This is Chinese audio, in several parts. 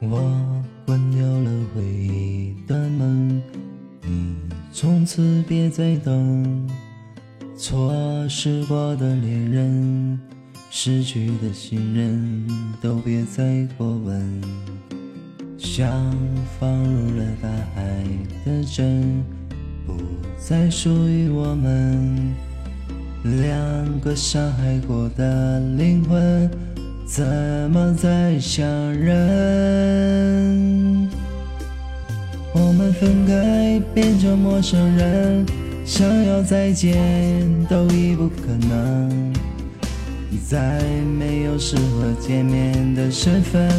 我关掉了回忆的门，你从此别再等。错失过的恋人，失去的信任，都别再过问。像放入了大海的针，不再属于我们。两个伤害过的灵魂。怎么再相认？我们分开变成陌生人，想要再见都已不可能。再没有适合见面的身份，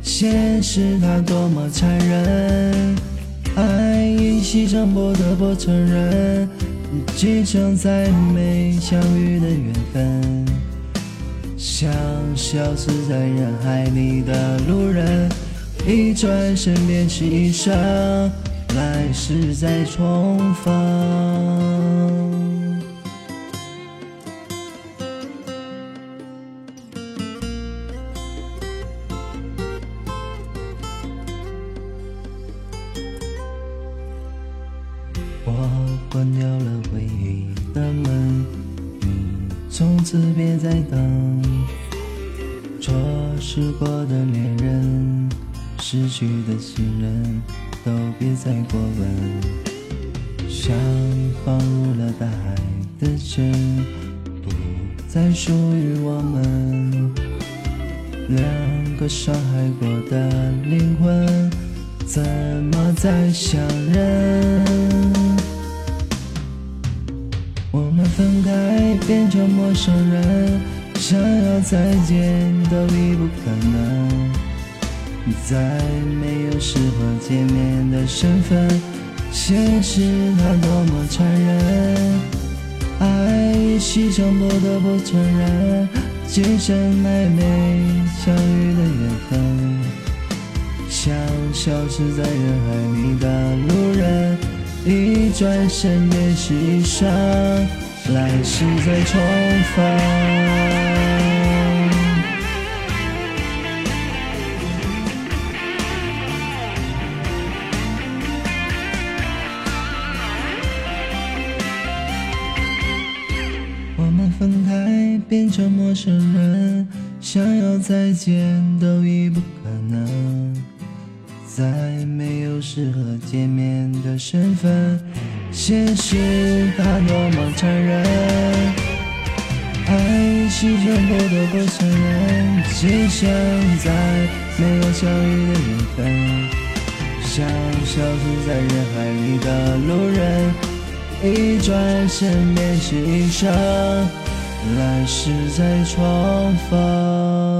现实它多么残忍。爱已牺牲，不得不承认，只剩再没相遇的缘分。像消失在人海里的路人，一转身便是一生，来世再重逢。我关掉了回忆的门。从此别再等，错失过的恋人，失去的信任，都别再过问。像放入了大海的针，不再属于我们。两个伤害过的灵魂，怎么再相认？我们分开变成陌生人，想要再见都已不可能。再没有适合见面的身份，现实它多么残忍。爱已牺牲，不得不承认，今生暧昧相遇的缘分，像消失在人海里的路人。一转身便是一生，来世再重逢。我们分开变成陌生人，想要再见都已不可能。再没有适合见面的身份，现实它多么残忍。爱牺牲不得不承认，只剩在没有相遇的缘分，像消失在人海里的路人，一转身便是一生，来世再重逢。